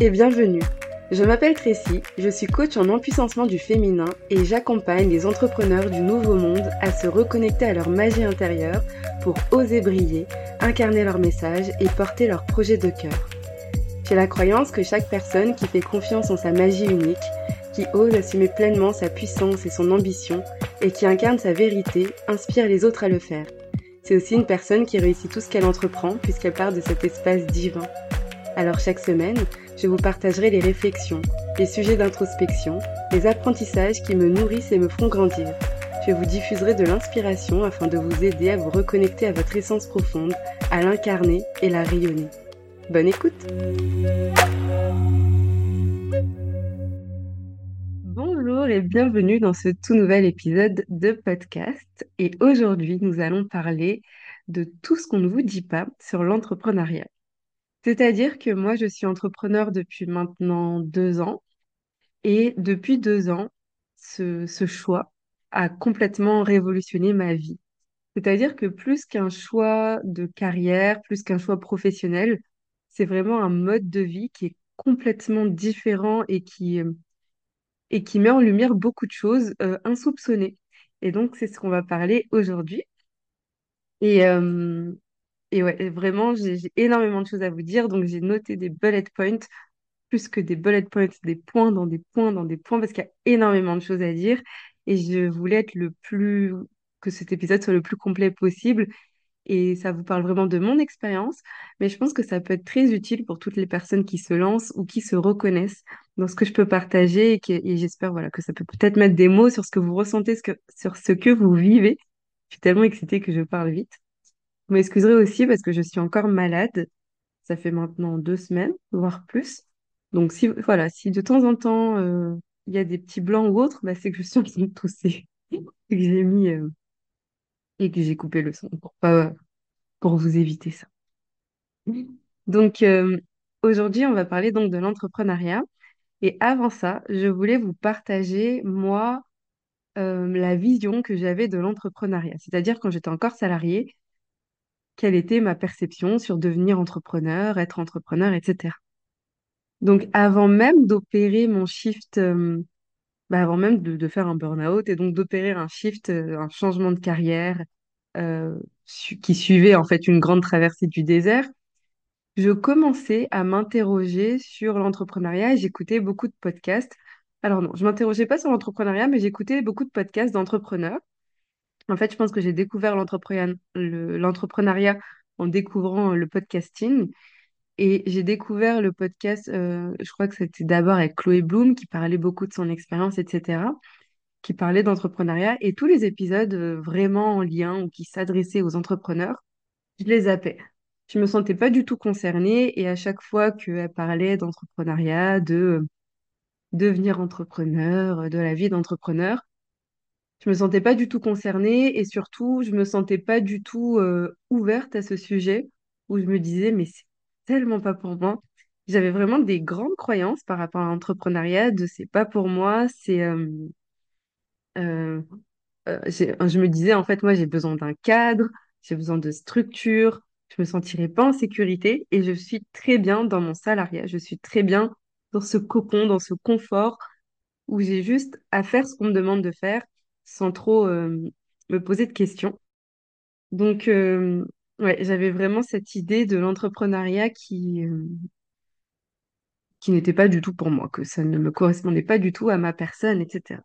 Et bienvenue. Je m'appelle Tracy, je suis coach en empuissancement du féminin et j'accompagne les entrepreneurs du nouveau monde à se reconnecter à leur magie intérieure pour oser briller, incarner leur message et porter leur projet de cœur. J'ai la croyance que chaque personne qui fait confiance en sa magie unique, qui ose assumer pleinement sa puissance et son ambition et qui incarne sa vérité inspire les autres à le faire. C'est aussi une personne qui réussit tout ce qu'elle entreprend puisqu'elle part de cet espace divin. Alors chaque semaine, je vous partagerai les réflexions, les sujets d'introspection, les apprentissages qui me nourrissent et me font grandir. Je vous diffuserai de l'inspiration afin de vous aider à vous reconnecter à votre essence profonde, à l'incarner et la rayonner. Bonne écoute Bonjour et bienvenue dans ce tout nouvel épisode de podcast. Et aujourd'hui, nous allons parler de tout ce qu'on ne vous dit pas sur l'entrepreneuriat. C'est-à-dire que moi, je suis entrepreneur depuis maintenant deux ans. Et depuis deux ans, ce, ce choix a complètement révolutionné ma vie. C'est-à-dire que plus qu'un choix de carrière, plus qu'un choix professionnel, c'est vraiment un mode de vie qui est complètement différent et qui, euh, et qui met en lumière beaucoup de choses euh, insoupçonnées. Et donc, c'est ce qu'on va parler aujourd'hui. Et, euh, et ouais, vraiment, j'ai énormément de choses à vous dire. Donc, j'ai noté des bullet points, plus que des bullet points, des points dans des points dans des points, parce qu'il y a énormément de choses à dire. Et je voulais être le plus, que cet épisode soit le plus complet possible. Et ça vous parle vraiment de mon expérience, mais je pense que ça peut être très utile pour toutes les personnes qui se lancent ou qui se reconnaissent dans ce que je peux partager et, j'espère voilà, que ça peut peut-être mettre des mots sur ce que vous ressentez, sur ce que vous vivez. Je suis tellement excitée que je parle vite. Vous m'excuserez aussi parce que je suis encore malade. Ça fait maintenant deux semaines, voire plus. Donc si voilà, si de temps en temps euh, il y a des petits blancs ou autres, bah, c'est que je suis en train de tousser et que j'ai mis euh, et que j'ai coupé le son pour pas pour vous éviter ça. Donc euh, aujourd'hui, on va parler donc de l'entrepreneuriat. Et avant ça, je voulais vous partager moi la vision que j'avais de l'entrepreneuriat. C'est-à-dire quand j'étais encore salariée, quelle était ma perception sur devenir entrepreneur, être entrepreneur, etc. Donc, avant même d'opérer mon shift, euh, bah, avant même de, faire un burn-out et donc d'opérer un shift, euh, un changement de carrière euh, qui suivait en fait une grande traversée du désert, je commençais à m'interroger sur l'entrepreneuriat et j'écoutais beaucoup de podcasts. Alors non, je m'interrogeais pas sur l'entrepreneuriat, mais j'écoutais beaucoup de podcasts d'entrepreneurs. En fait, je pense que j'ai découvert l'entrepreneuriat le- l'entrepreneuriat en découvrant le podcasting. Et j'ai découvert le podcast, euh, je crois que c'était d'abord avec Chloé Bloom qui parlait beaucoup de son expérience, etc., qui parlait d'entrepreneuriat. Et tous les épisodes euh, vraiment en lien ou qui s'adressaient aux entrepreneurs, je les zappais. Je me sentais pas du tout concernée et à chaque fois qu'elle parlait d'entrepreneuriat, de euh, devenir entrepreneur, euh, de la vie d'entrepreneur, je me sentais pas du tout concernée et surtout, je me sentais pas du tout euh, ouverte à ce sujet où je me disais, mais c'est tellement pas pour moi. J'avais vraiment des grandes croyances par rapport à l'entrepreneuriat, de c'est pas pour moi, c'est... euh, euh, je me disais, en fait, moi, j'ai besoin d'un cadre, j'ai besoin de structure, je me sentirais pas en sécurité et je suis très bien dans mon salariat, je suis très bien dans ce cocon, dans ce confort où j'ai juste à faire ce qu'on me demande de faire sans trop euh, me poser de questions. Donc, euh, ouais, j'avais vraiment cette idée de l'entrepreneuriat qui, euh, qui n'était pas du tout pour moi, que ça ne me correspondait pas du tout à ma personne, etc.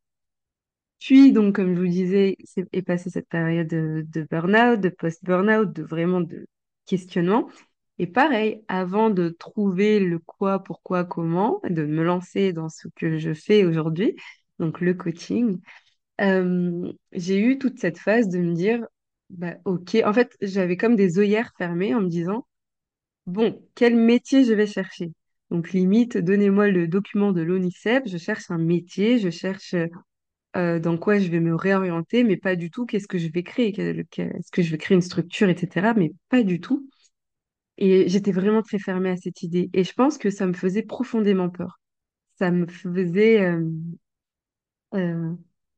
Puis, donc, comme je vous disais, c'est est passée cette période de, de burn-out, de post-burn-out, de vraiment de questionnement. Et pareil, avant de trouver le quoi, pourquoi, comment, de me lancer dans ce que je fais aujourd'hui, donc le coaching, j'ai eu toute cette phase de me dire, bah, ok, en fait, j'avais comme des œillères fermées en me disant, bon, quel métier je vais chercher? Donc, limite, donnez-moi le document de l'ONICEP, je cherche un métier, je cherche dans quoi je vais me réorienter, mais pas du tout qu'est-ce que je vais créer, est-ce que je vais créer une structure, etc. Mais pas du tout. Et j'étais vraiment très fermée à cette idée. Et je pense que ça me faisait profondément peur. Ça me faisait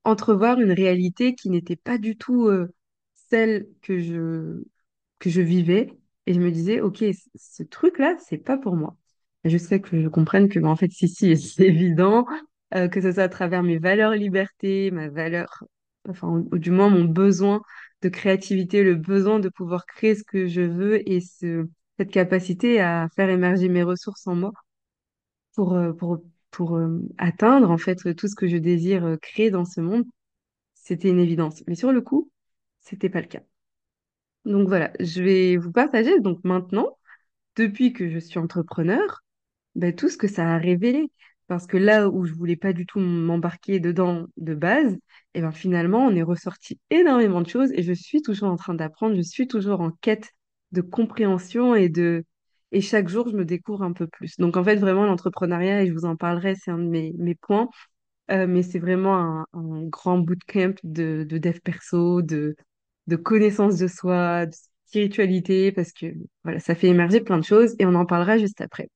entrevoir une réalité qui n'était pas du tout euh, celle que je, que je vivais. Et je me disais, OK, ce truc-là, c'est pas pour moi. juste fait que je comprenne que, bah, en fait, si, si, c'est évident, euh, que ce soit à travers mes valeurs liberté, ma valeur, enfin, ou, du moins mon besoin de créativité, le besoin de pouvoir créer ce que je veux et ce, cette capacité à faire émerger mes ressources en moi pour, euh, pour, pour euh, atteindre, en fait, tout ce que je désire euh, créer dans ce monde, c'était une évidence. Mais sur le coup, c'était pas le cas. Donc voilà, je vais vous partager donc maintenant, depuis que je suis entrepreneur, ben, tout ce que ça a révélé. Parce que là où je voulais pas du tout m'embarquer dedans de base, et ben finalement, on est ressorti énormément de choses et je suis toujours en train d'apprendre, je suis toujours en quête de compréhension et de et chaque jour, je me découvre un peu plus. Donc en fait, vraiment, l'entrepreneuriat, et je vous en parlerai, c'est un de mes, mes points, euh, mais c'est vraiment un, grand bootcamp de, de dev perso, de, de connaissance de soi, de spiritualité, parce que voilà, ça fait émerger plein de choses et on en parlera juste après.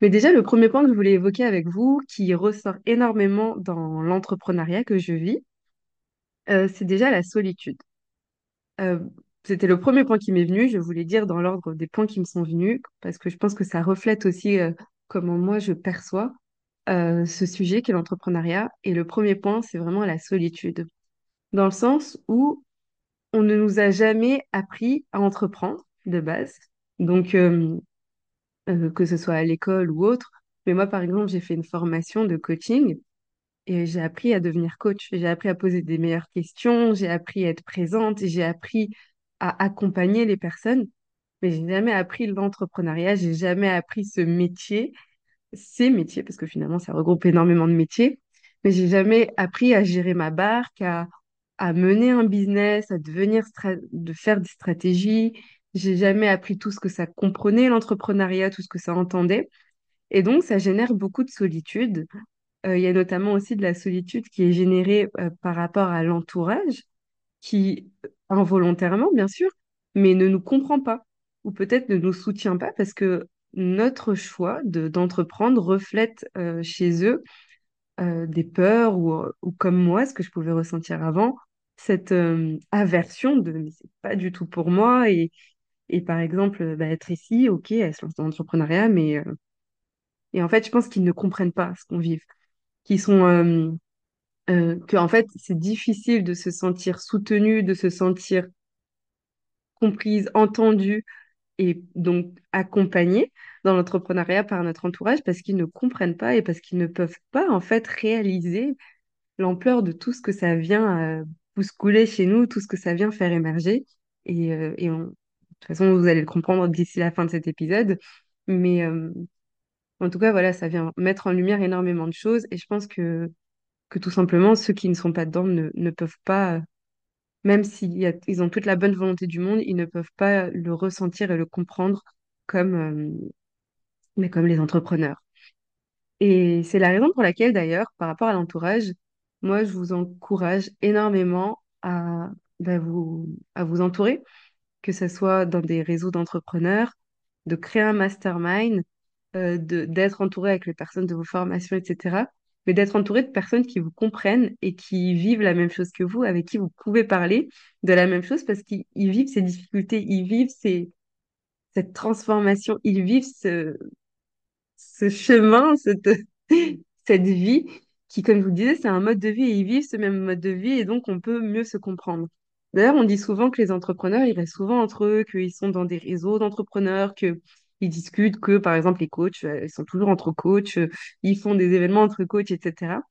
Mais déjà, le premier point que je voulais évoquer avec vous, qui ressort énormément dans l'entrepreneuriat que je vis, euh, c'est déjà la solitude. Euh, c'était le premier point qui m'est venu. Je voulais dire dans l'ordre des points qui me sont venus, parce que je pense que ça reflète aussi euh, comment moi je perçois euh, ce sujet qu'est l'entrepreneuriat. Et le premier point, c'est vraiment la solitude, dans le sens où on ne nous a jamais appris à entreprendre de base. Donc, euh, que ce soit à l'école ou autre. Mais moi, par exemple, j'ai fait une formation de coaching et j'ai appris à devenir coach. J'ai appris à poser des meilleures questions, j'ai appris à être présente, j'ai appris à accompagner les personnes. Mais j'ai jamais appris l'entrepreneuriat, j'ai jamais appris ce métier, ces métiers, parce que finalement, ça regroupe énormément de métiers. Mais j'ai jamais appris à gérer ma barque, à, à mener un business, à devenir de faire des stratégies. J'ai jamais appris tout ce que ça comprenait, l'entrepreneuriat, tout ce que ça entendait. Et donc, ça génère beaucoup de solitude. Euh, il y a notamment aussi de la solitude qui est générée euh, par rapport à l'entourage, qui, involontairement, bien sûr, mais ne nous comprend pas, ou peut-être ne nous soutient pas parce que notre choix de, d'entreprendre reflète euh, chez eux euh, des peurs ou, euh, ou comme moi, ce que je pouvais ressentir avant, cette aversion de mais c'est pas du tout pour moi et, et par exemple bah, être ici, ok, elle se lance dans l'entrepreneuriat, mais et en fait je pense qu'ils ne comprennent pas ce qu'on vit, qu'ils sont euh, que en fait c'est difficile de se sentir soutenu, de se sentir comprise, entendue et donc accompagnée dans l'entrepreneuriat par notre entourage parce qu'ils ne comprennent pas et parce qu'ils ne peuvent pas en fait réaliser l'ampleur de tout ce que ça vient euh, bousculer chez nous, tout ce que ça vient faire émerger. Et, euh, de toute façon, vous allez le comprendre d'ici la fin de cet épisode. Mais euh, en tout cas, voilà, ça vient mettre en lumière énormément de choses. Et je pense que, que tout simplement, ceux qui ne sont pas dedans ne, ne peuvent pas, même s'ils ont toute la bonne volonté du monde, ils ne peuvent pas le ressentir et le comprendre comme, euh, mais comme les entrepreneurs. Et c'est la raison pour laquelle, d'ailleurs, par rapport à l'entourage, moi, je vous encourage énormément à, bah, vous, à vous entourer, que ce soit dans des réseaux d'entrepreneurs, de créer un mastermind, euh, d'être entouré avec les personnes de vos formations, etc. D'être entouré de personnes qui vous comprennent et qui vivent la même chose que vous, avec qui vous pouvez parler de la même chose parce qu'ils ils vivent ces difficultés, ils vivent cette transformation, ils vivent ce, chemin, cette, cette vie qui, comme je vous le disais, c'est un mode de vie et ils vivent ce même mode de vie et donc on peut mieux se comprendre. D'ailleurs, on dit souvent que les entrepreneurs, ils restent souvent entre eux, qu'ils sont dans des réseaux d'entrepreneurs, qu'ils discutent, que par exemple les coachs, euh, ils sont toujours entre coachs, euh, ils font des événements entre coachs, etc.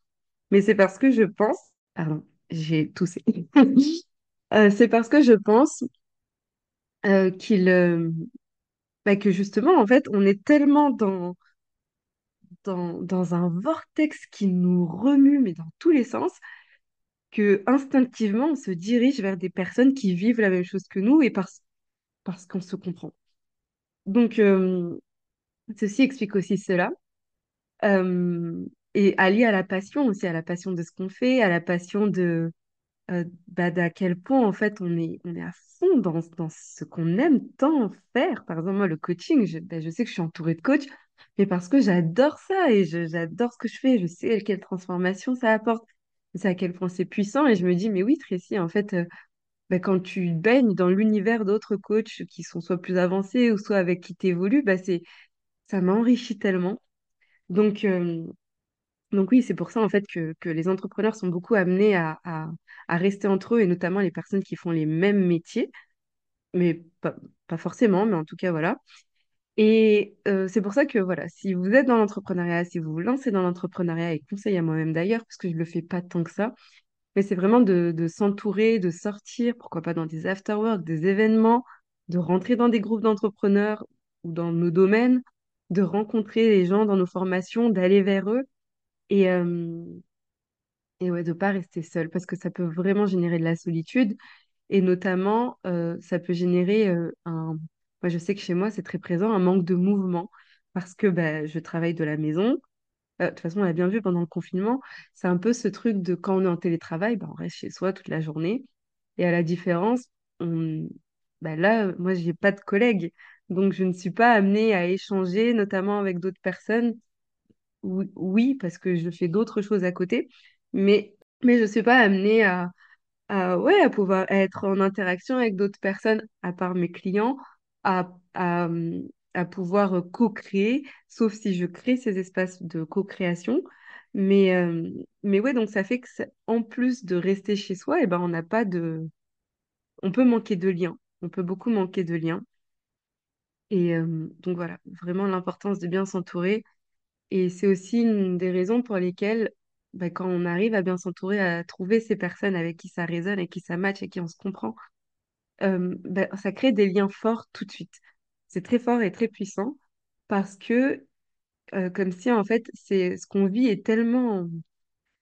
Mais c'est parce que je pense, pardon, j'ai toussé. Euh, c'est parce que je pense qu'il, bah, que justement, en fait, on est tellement dans un vortex qui nous remue, mais dans tous les sens, que instinctivement, on se dirige vers des personnes qui vivent la même chose que nous et parce qu'on se comprend. Donc, euh, ceci explique aussi cela. Euh, et allié à la passion aussi, à la passion de ce qu'on fait, à la passion de, euh, bah, d'à quel point en fait on est, on est à fond dans, dans ce qu'on aime tant faire. Par exemple, moi, le coaching, je, bah, je sais que je suis entourée de coachs, mais parce que j'adore ça et j'adore ce que je fais, je sais quelle transformation ça apporte, je à quel point c'est puissant et je me dis, mais oui, Tracy, en fait, euh, bah, quand tu baignes dans l'univers d'autres coachs qui sont soit plus avancés ou soit avec qui tu évolues, bah, ça m'a enrichi tellement. Donc, donc oui, c'est pour ça en fait que, que les entrepreneurs sont beaucoup amenés à, à, rester entre eux et notamment les personnes qui font les mêmes métiers, mais pas, pas forcément, mais en tout cas voilà. Et c'est pour ça que voilà, si vous êtes dans l'entrepreneuriat, si vous vous lancez dans l'entrepreneuriat, et conseil à moi-même d'ailleurs, parce que je le fais pas tant que ça, mais c'est vraiment de, de s'entourer, de sortir, pourquoi pas dans des after-work, des événements, de rentrer dans des groupes d'entrepreneurs ou dans nos domaines, de rencontrer les gens dans nos formations, d'aller vers eux et, euh, et ouais, de pas rester seul parce que ça peut vraiment générer de la solitude et notamment ça peut générer un... Moi, je sais que chez moi, c'est très présent, un manque de mouvement parce que bah, je travaille de la maison. Euh, de toute façon, on l'a bien vu pendant le confinement, c'est un peu ce truc de quand on est en télétravail, bah, on reste chez soi toute la journée. Et à la différence, bah, là, moi, j'ai pas de collègues. Donc, je ne suis pas amenée à échanger, notamment avec d'autres personnes. Oui, parce que je fais d'autres choses à côté, mais, mais je ne suis pas amenée à, ouais, à pouvoir être en interaction avec d'autres personnes, à part mes clients, à, à pouvoir euh, co-créer, sauf si je crée ces espaces de co-création. Mais, euh, mais ouais, donc ça fait que en plus de rester chez soi, et ben, on n'a pas de... On peut manquer de liens. On peut beaucoup manquer de liens. Et euh, donc voilà, vraiment l'importance de bien s'entourer. Et c'est aussi une des raisons pour lesquelles, bah, quand on arrive à bien s'entourer, à trouver ces personnes avec qui ça résonne, avec qui ça match, avec qui on se comprend, euh, bah, ça crée des liens forts tout de suite. C'est très fort et très puissant parce que, euh, comme si en fait, ce qu'on vit est tellement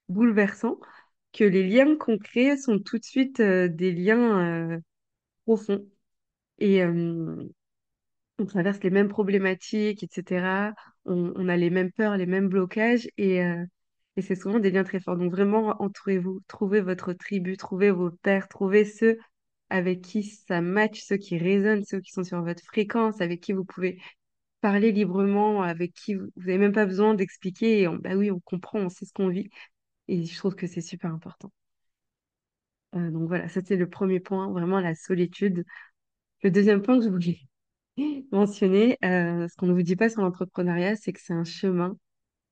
bouleversant que les liens qu'on crée sont tout de suite euh, des liens euh, profonds. Et, on traverse les mêmes problématiques, etc. On, a les mêmes peurs, les mêmes blocages et, et c'est souvent des liens très forts. Donc vraiment, entourez-vous, trouvez votre tribu, trouvez vos pairs, trouvez ceux avec qui ça match, ceux qui résonnent, ceux qui sont sur votre fréquence, avec qui vous pouvez parler librement, avec qui vous n'avez même pas besoin d'expliquer. On- bah oui, on comprend, on sait ce qu'on vit. Et je trouve que c'est super important. Euh, donc voilà, ça c'est le premier point, vraiment la solitude. Le deuxième point que je voulais mentionner, euh, ce qu'on ne vous dit pas sur l'entrepreneuriat, c'est que c'est un chemin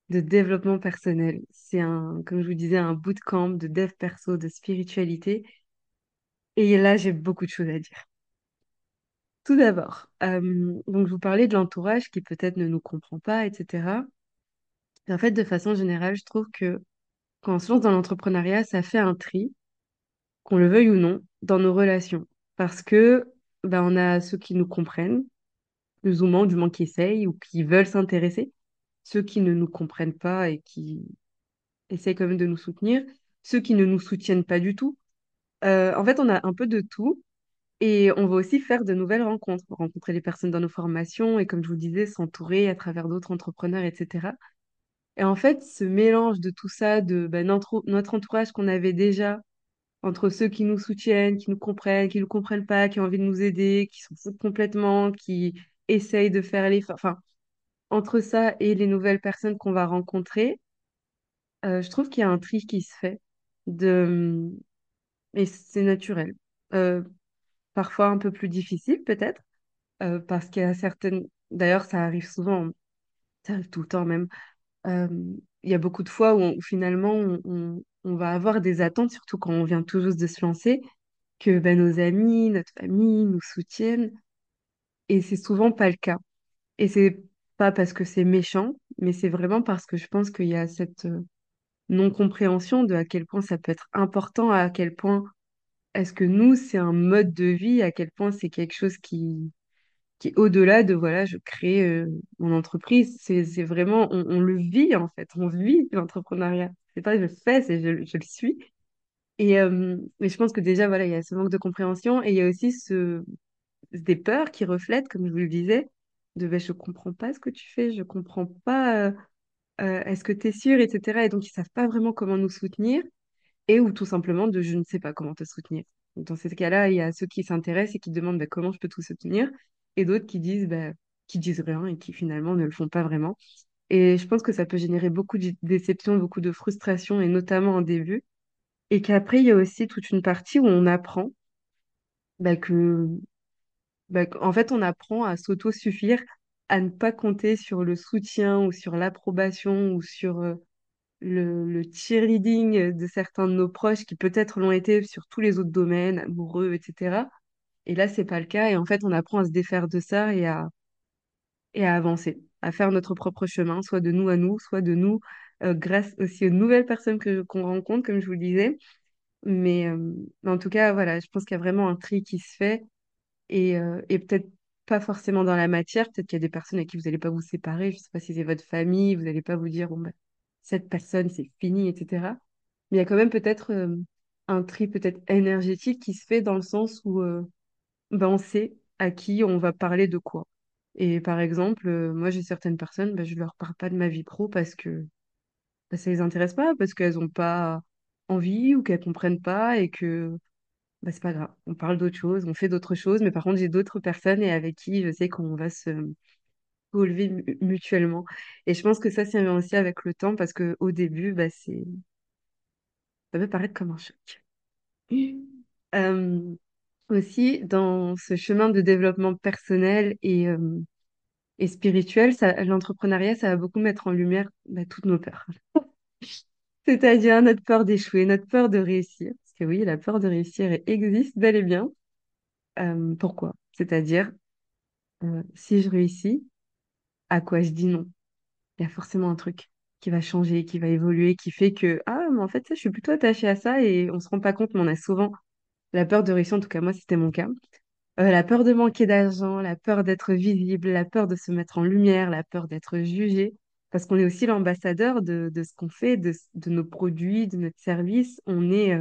de développement personnel. C'est un, comme je vous disais, un bootcamp de dev perso, de spiritualité. Et là, j'ai beaucoup de choses à dire. Tout d'abord, euh, donc je vous parlais de l'entourage qui peut-être ne nous comprend pas, etc. Et en fait, de façon générale, je trouve que quand on se lance dans l'entrepreneuriat, ça fait un tri, qu'on le veuille ou non, dans nos relations. Parce que ben, on a ceux qui nous comprennent, plus ou du moins qui essayent ou qui veulent s'intéresser, ceux qui ne nous comprennent pas et qui essayent quand même de nous soutenir, ceux qui ne nous soutiennent pas du tout. Euh, en fait, on a un peu de tout et on va aussi faire de nouvelles rencontres, rencontrer les personnes dans nos formations et comme je vous disais, s'entourer à travers d'autres entrepreneurs, etc. Et en fait, ce mélange de tout ça, de notre, notre entourage qu'on avait déjà, entre ceux qui nous soutiennent, qui nous comprennent, qui ne nous comprennent pas, qui ont envie de nous aider, qui s'en foutent complètement, qui essayent de faire les... Enfin, entre ça et les nouvelles personnes qu'on va rencontrer, euh, je trouve qu'il y a un tri qui se fait. De... Et c'est naturel. Euh, parfois un peu plus difficile, peut-être, euh, parce qu'il y a certaines... D'ailleurs, ça arrive souvent, ça arrive tout le temps même. Euh, il y a beaucoup de fois où, finalement, on, on- on va avoir des attentes, surtout quand on vient tout juste de se lancer, que ben, nos amis, notre famille nous soutiennent. Et c'est souvent pas le cas. Et c'est pas parce que c'est méchant, mais c'est vraiment parce que je pense qu'il y a cette... euh, non-compréhension de à quel point ça peut être important, à quel point est-ce que nous, c'est un mode de vie, à quel point c'est quelque chose qui, qui est au-delà de, voilà, je crée euh, mon entreprise. C'est, vraiment, on, le vit en fait, on vit l'entrepreneuriat. C'est pas je le fais, c'est je, je le suis. Et, euh, mais je pense que déjà, voilà, il y a ce manque de compréhension et il y a aussi ce, des peurs qui reflètent, comme je vous le disais, de ben, je comprends pas ce que tu fais, je comprends pas, euh, est-ce que tu es sûr, etc. Et donc, ils savent pas vraiment comment nous soutenir et ou tout simplement de je ne sais pas comment te soutenir. Dans ces cas-là, il y a ceux qui s'intéressent et qui demandent bah, comment je peux tout soutenir, et d'autres qui disent bah, qui disent rien et qui finalement ne le font pas vraiment. Et je pense que ça peut générer beaucoup de déception, beaucoup de frustration, et notamment en début. Et qu'après, il y a aussi toute une partie où on apprend bah, que, bah, en fait, on apprend à s'auto-suffire à ne pas compter sur le soutien ou sur l'approbation ou sur euh, le, le cheerleading de certains de nos proches qui peut-être l'ont été sur tous les autres domaines, amoureux, etc. Et là, c'est pas le cas. Et en fait, on apprend à se défaire de ça et à, et à avancer, à faire notre propre chemin, soit de nous à nous, soit de nous euh, grâce aussi aux nouvelles personnes que, qu'on rencontre, comme je vous le disais. Mais, euh, en tout cas, voilà, je pense qu'il y a vraiment un tri qui se fait et, et peut-être pas forcément dans la matière. Peut-être qu'il y a des personnes avec qui vous n'allez pas vous séparer. Je sais pas si c'est votre famille, vous n'allez pas vous dire, bah, cette personne, c'est fini, etc. Mais il y a quand même peut-être euh, un tri peut-être énergétique qui se fait dans le sens où euh, ben, on sait à qui on va parler de quoi. Et par exemple, euh, moi, j'ai certaines personnes, ben, je leur parle pas de ma vie pro parce que ben, ça les intéresse pas, parce qu'elles ont pas envie ou qu'elles comprennent pas et que bah, c'est pas grave. On parle d'autres choses, on fait d'autres choses, mais par contre, j'ai d'autres personnes et avec qui je sais qu'on va se relever mu- mutuellement. Et je pense que ça, c'est aussi avec le temps parce que au début, bah, c'est, ça peut paraître comme un choc. Euh, aussi, dans ce chemin de développement personnel et, euh, et spirituel, ça, l'entrepreneuriat, ça va beaucoup mettre en lumière bah, toutes nos peurs. C'est-à-dire notre peur d'échouer, notre peur de réussir. Que oui, la peur de réussir existe bel et bien. Euh, pourquoi? C'est-à-dire, euh, si je réussis, à quoi je dis non? Il y a forcément un truc qui va changer, qui va évoluer, qui fait que, ah, mais en fait, ça, je suis plutôt attachée à ça et on se rend pas compte, mais on a souvent la peur de réussir, en tout cas, moi, c'était mon cas. Euh, la peur de manquer d'argent, la peur d'être visible, la peur de se mettre en lumière, la peur d'être jugé, parce qu'on est aussi l'ambassadeur de, ce qu'on fait, de, nos produits, de notre service. On est,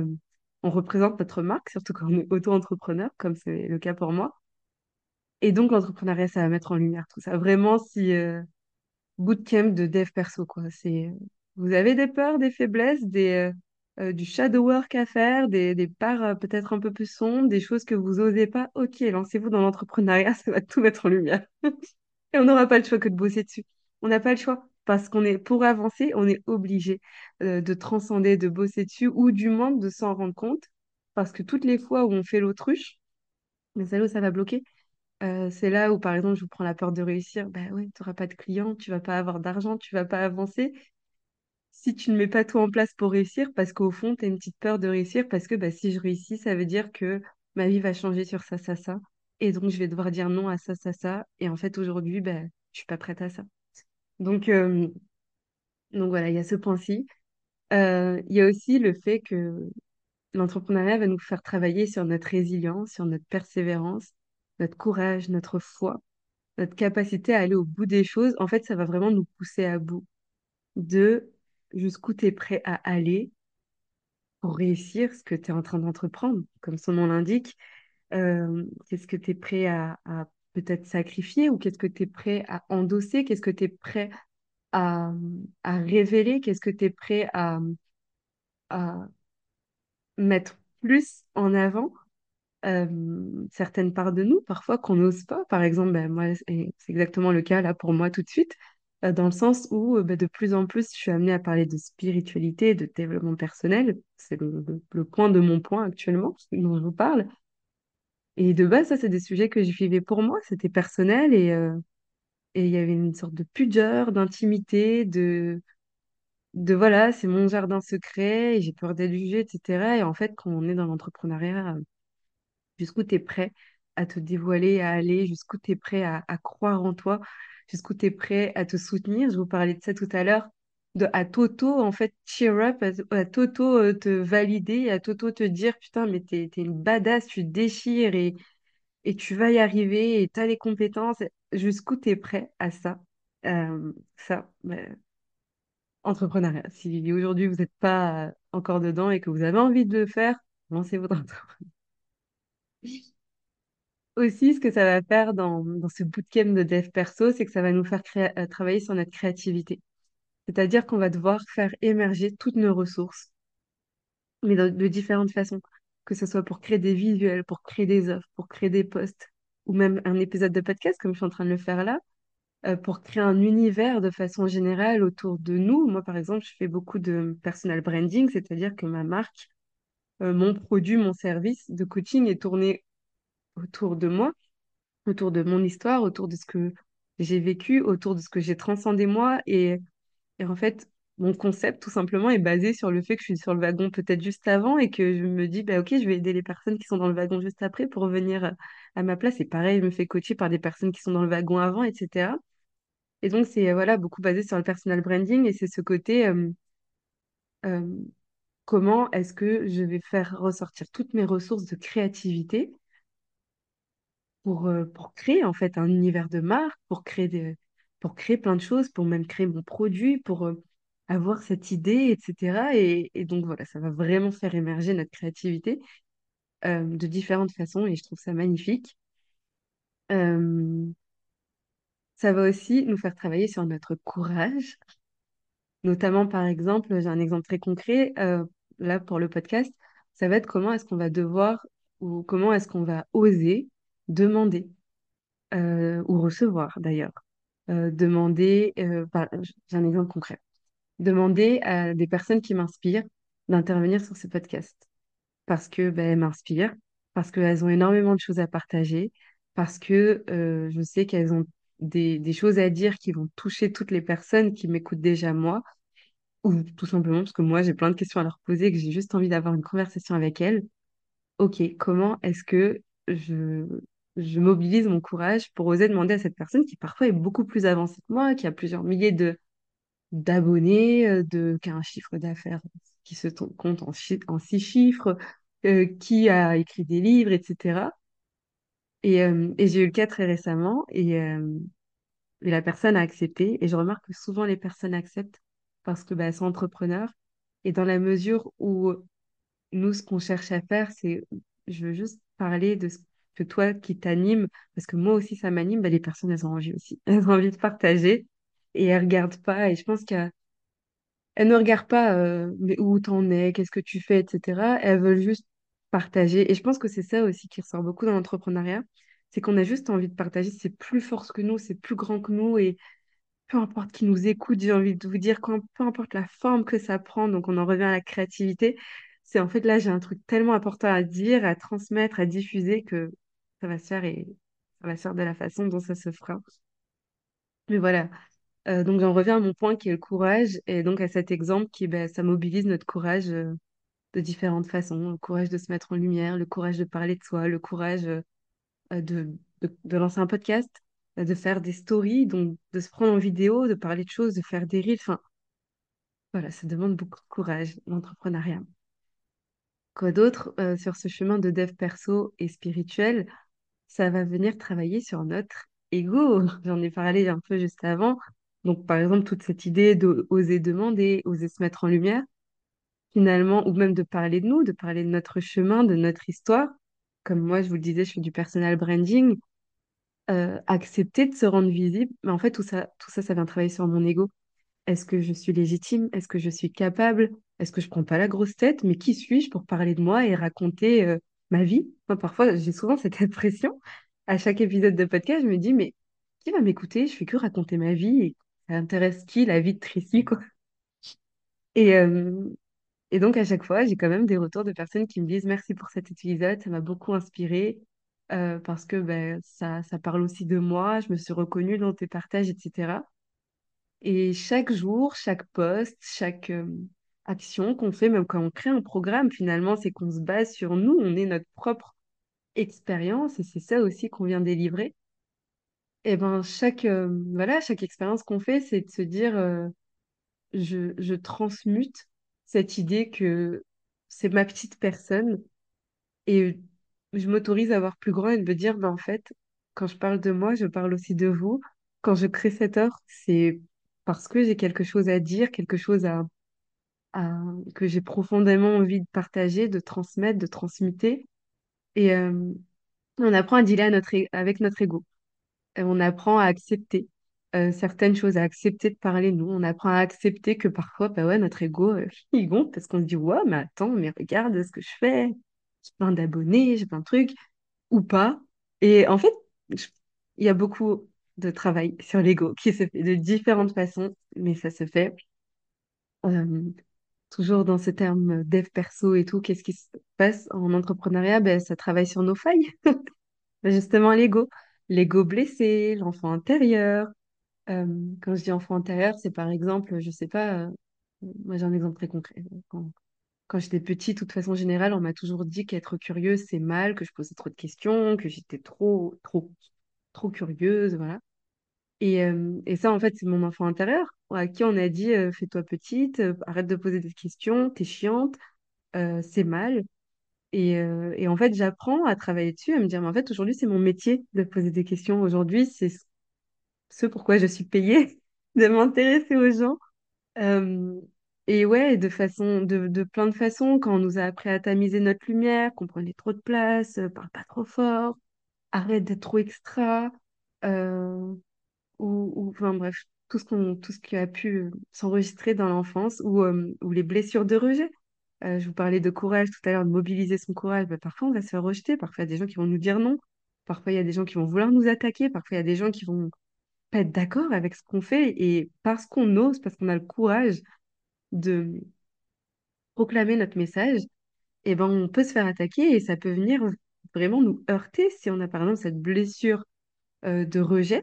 on représente notre marque, surtout quand on est auto-entrepreneur, comme c'est le cas pour moi. Et donc, l'entrepreneuriat, ça va mettre en lumière tout ça. Vraiment, si euh, bootcamp de dev perso, quoi. C'est, vous avez des peurs, des faiblesses, des, euh, euh, du shadow work à faire, des, des parts peut-être un peu plus sombres, des choses que vous osez pas? Ok, lancez-vous dans l'entrepreneuriat, ça va tout mettre en lumière. Et on n'aura pas le choix que de bosser dessus. On n'a pas le choix. Parce qu'on est, pour avancer, on est obligé de transcender, de bosser dessus, ou du moins de s'en rendre compte. Parce que toutes les fois où on fait l'autruche, mais ça, ça va bloquer. C'est là où, par exemple, je vous prends la peur de réussir. Ben oui, tu n'auras pas de clients, tu vas pas avoir d'argent, tu vas pas avancer si tu ne mets pas tout en place pour réussir, parce qu'au fond, tu as une petite peur de réussir, parce que bah, si je réussis, ça veut dire que ma vie va changer sur ça, ça, ça. Et donc, je vais devoir dire non à ça, ça, ça. Et en fait, aujourd'hui, bah, je suis pas prête à ça. Donc, euh, donc voilà, il y a ce point-ci. Euh, Il y a aussi le fait que l'entrepreneuriat va nous faire travailler sur notre résilience, sur notre persévérance, notre courage, notre foi, notre capacité à aller au bout des choses. En fait, ça va vraiment nous pousser à bout de jusqu'où tu es prêt à aller pour réussir ce que tu es en train d'entreprendre, comme son nom l'indique. Euh, qu'est-ce que tu es prêt à, à peut-être sacrifier ou qu'est-ce que tu es prêt à endosser? Qu'est-ce que tu es prêt à, à révéler? Qu'est-ce que tu es prêt à, à mettre plus en avant? euh, certaines parts de nous, parfois qu'on n'ose pas. Par exemple, ben, moi, c'est exactement le cas là pour moi tout de suite, euh, dans le sens où euh, ben, de plus en plus, je suis amenée à parler de spiritualité, de développement personnel. C'est le, le, le point de mon point actuellement, dont je vous parle. Et de base, ça, c'est des sujets que je vivais pour moi, c'était personnel et euh, et il y avait une sorte de pudeur, d'intimité, de, de voilà, c'est mon jardin secret et j'ai peur d'être jugée, etc. Et en fait, quand on est dans l'entrepreneuriat, jusqu'où tu es prêt à te dévoiler, à aller, jusqu'où tu es prêt à, à croire en toi, jusqu'où tu es prêt à te soutenir? Je vous parlais de ça tout à l'heure, à Toto, en fait, cheer up, à, Toto euh, te valider, à Toto te dire, putain, mais t'es, t'es une badass, tu déchires et, tu vas y arriver et tu as les compétences. Jusqu'où tu es prêt à ça? Euh, ça, ben, entrepreneuriat. Si aujourd'hui vous n'êtes pas encore dedans et que vous avez envie de le faire, lancez-vous dans l'entrepreneuriat. Aussi, ce que ça va faire dans, dans ce bootcamp de dev perso, c'est que ça va nous faire euh, travailler sur notre créativité. C'est-à-dire qu'on va devoir faire émerger toutes nos ressources, mais de, différentes façons. Que ce soit pour créer des visuels, pour créer des offres, pour créer des posts, ou même un épisode de podcast, comme je suis en train de le faire là, euh, pour créer un univers de façon générale autour de nous. Moi, par exemple, je fais beaucoup de personal branding, c'est-à-dire que ma marque, euh, mon produit, mon service de coaching est tourné autour de moi autour de mon histoire, autour de ce que j'ai vécu, autour de ce que j'ai transcendé moi. Et, et en fait, mon concept, tout simplement, est basé sur le fait que je suis sur le wagon peut-être juste avant et que je me dis, bah, OK, je vais aider les personnes qui sont dans le wagon juste après pour revenir à à ma place. Et pareil, je me fais coacher par des personnes qui sont dans le wagon avant, etc. Et donc, c'est euh, voilà, beaucoup basé sur le personal branding et c'est ce côté, euh, euh, comment est-ce que je vais faire ressortir toutes mes ressources de créativité pour, euh, pour créer en fait un univers de marque, pour créer des, pour créer plein de choses, pour même créer mon produit, pour euh, avoir cette idée, etc. Et, donc voilà, ça va vraiment faire émerger notre créativité euh, de différentes façons et je trouve ça magnifique. Ça va aussi nous faire travailler sur notre courage, notamment par exemple, j'ai un exemple très concret euh, là pour le podcast, ça va être comment est-ce qu'on va devoir ou comment est-ce qu'on va oser demander ou recevoir d'ailleurs euh, demander, euh, j'ai un exemple concret, demander à des personnes qui m'inspirent d'intervenir sur ce podcast parce que ben, m'inspirent, parce qu'elles ont énormément de choses à partager, parce que euh, je sais qu'elles ont des, des choses à dire qui vont toucher toutes les personnes qui m'écoutent déjà moi, ou tout simplement parce que moi j'ai plein de questions à leur poser et que j'ai juste envie d'avoir une conversation avec elles. Ok, comment est-ce que je, je mobilise mon courage pour oser demander à cette personne qui parfois est beaucoup plus avancée que moi, qui a plusieurs milliers de d'abonnés, euh, de, qui a un chiffre d'affaires qui se compte en, six chiffres, euh, qui a écrit des livres, etc. Et, euh, et j'ai eu le cas très récemment et, la personne a accepté. Et je remarque que souvent les personnes acceptent parce que bah, sont entrepreneurs. Et dans la mesure où nous, ce qu'on cherche à faire, c'est, je veux juste parler de ce que toi qui t'anime, parce que moi aussi ça m'anime, bah, les personnes, elles ont envie aussi. Elles ont envie de partager et elles regardent pas. Et je pense qu'elles elles ne regardent pas euh, mais où t'en es, qu'est-ce que tu fais, etc. Elles veulent juste partager. Et je pense que c'est ça aussi qui ressort beaucoup dans l'entrepreneuriat, c'est qu'on a juste envie de partager. C'est plus fort que nous, c'est plus grand que nous. Et peu importe qui nous écoute, j'ai envie de vous dire, peu importe la forme que ça prend, donc on en revient à la créativité, c'est en fait là, j'ai un truc tellement important à dire, à transmettre, à diffuser que ça va se faire et ça va se faire de la façon dont ça se fera. Mais voilà, Euh, donc j'en reviens à mon point qui est le courage et donc à cet exemple qui, ben, ça mobilise notre courage euh, de différentes façons, le courage de se mettre en lumière, le courage de parler de soi, le courage euh, de, de, lancer un podcast, euh, de faire des stories, donc de se prendre en vidéo, de parler de choses, de faire des reels. Enfin, voilà, ça demande beaucoup de courage, l'entrepreneuriat. Quoi d'autre, sur ce chemin de dev perso et spirituel, ça va venir travailler sur notre ego. J'en ai parlé un peu juste avant. Donc, par exemple, toute cette idée d'oser demander, oser se mettre en lumière, finalement, ou même de parler de nous, de parler de notre chemin, de notre histoire. Comme moi, je vous le disais, je fais du personal branding. euh, accepter de se rendre visible. Mais en fait, tout ça, tout ça, ça vient travailler sur mon ego. Est-ce que je suis légitime? Est-ce que je suis capable? Est-ce que je prends pas la grosse tête? Mais qui suis-je pour parler de moi et raconter euh, ma vie? Parfois, j'ai souvent cette impression. À chaque épisode de podcast, je me dis, mais qui va m'écouter? Je fais que raconter ma vie et ça intéresse qui la vie de Tracy, quoi? Et, euh, donc, à chaque fois, j'ai quand même des retours de personnes qui me disent merci pour cet épisode, ça m'a beaucoup inspiré euh, parce que ben, ça, ça parle aussi de moi, je me suis reconnue dans tes partages, etc. Et chaque jour, chaque post, chaque euh, action qu'on fait, même quand on crée un programme, finalement, c'est qu'on se base sur nous, on est notre propre expérience et c'est ça aussi qu'on vient délivrer. Et ben chaque euh, voilà, chaque expérience qu'on fait, c'est de se dire euh, je, transmute cette idée que c'est ma petite personne et je m'autorise à voir plus grand et de me dire ben en fait, quand je parle de moi, je parle aussi de vous. Quand je crée cette offre, c'est parce que j'ai quelque chose à dire, quelque chose à- que j'ai profondément envie de partager, de transmettre, de transmuter. Et euh, on apprend à dealer avec notre ego. On apprend à accepter euh, certaines choses, à accepter de parler nous. On apprend à accepter que parfois, bah ouais, notre ego, euh, il gonfle parce qu'on se dit, ouais, mais attends, mais regarde ce que je fais. J'ai plein d'abonnés, j'ai plein de trucs, ou pas. Et en fait, il y a beaucoup de travail sur l'ego qui se fait de différentes façons, mais ça se fait. euh, toujours dans ce terme dev perso et tout, qu'est-ce qui se passe en entrepreneuriat? Ben, ça travaille sur nos failles, justement l'ego. l'ego blessé, l'enfant intérieur. Euh, quand je dis enfant intérieur, c'est par exemple, je sais pas, euh, moi j'ai un exemple très concret. Quand, quand j'étais petite, de toute façon générale, on m'a toujours dit qu'être curieuse, c'est mal, que je posais trop de questions, que j'étais trop, trop, trop curieuse, voilà. Et, euh, et ça, en fait, c'est mon enfant intérieur, à qui on a dit, euh, fais-toi petite, euh, arrête de poser des questions, t'es chiante, c'est mal. Et, et en fait, j'apprends à travailler dessus, à me dire, mais en fait, aujourd'hui, c'est mon métier de poser des questions. Aujourd'hui, c'est ce pourquoi je suis payée, de m'intéresser aux gens. Et ouais, de façon, de, de plein de façons, quand on nous a appris à tamiser notre lumière, qu'on prenait trop de place, parle pas trop fort, arrête d'être trop extra, ou, enfin bref, tout ce qu'on, tout ce qui a pu euh, s'enregistrer dans l'enfance, ou, euh, ou les blessures de rejet. Euh, je vous parlais de courage tout à l'heure, de mobiliser son courage. Ben, parfois, on va se faire rejeter, parfois, il y a des gens qui vont nous dire non, parfois, il y a des gens qui vont vouloir nous attaquer, parfois, il y a des gens qui vont pas être d'accord avec ce qu'on fait, et parce qu'on ose, parce qu'on a le courage de proclamer notre message, eh ben, on peut se faire attaquer et ça peut venir vraiment nous heurter si on a par exemple cette blessure de rejet.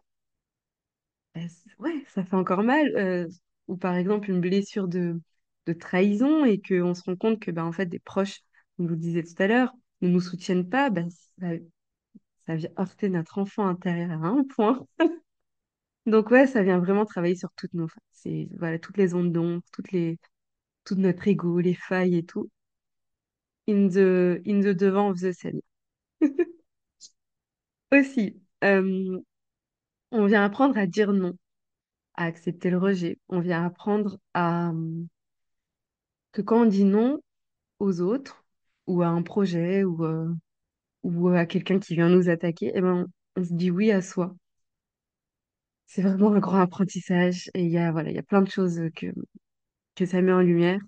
C- ouais, ça fait encore mal. ou par exemple une blessure de, de trahison et qu'on se rend compte que ben, en fait, des proches, on vous le disait tout à l'heure, ne nous soutiennent pas, ben, ça, vient heurter notre enfant intérieur à un point. Donc ouais, ça vient vraiment travailler sur toutes nos, voilà, toutes les ondes d'ombre, toutes les, tout notre ego, les failles et tout. In the, in the devant of the scene. Aussi, on vient apprendre à dire non, à accepter le rejet. On vient apprendre à que quand on dit non aux autres, ou à un projet, ou, euh, à quelqu'un qui vient nous attaquer, eh ben, on, se dit oui à soi. C'est vraiment un grand apprentissage et il y a, voilà, plein de choses que, que ça met en lumière.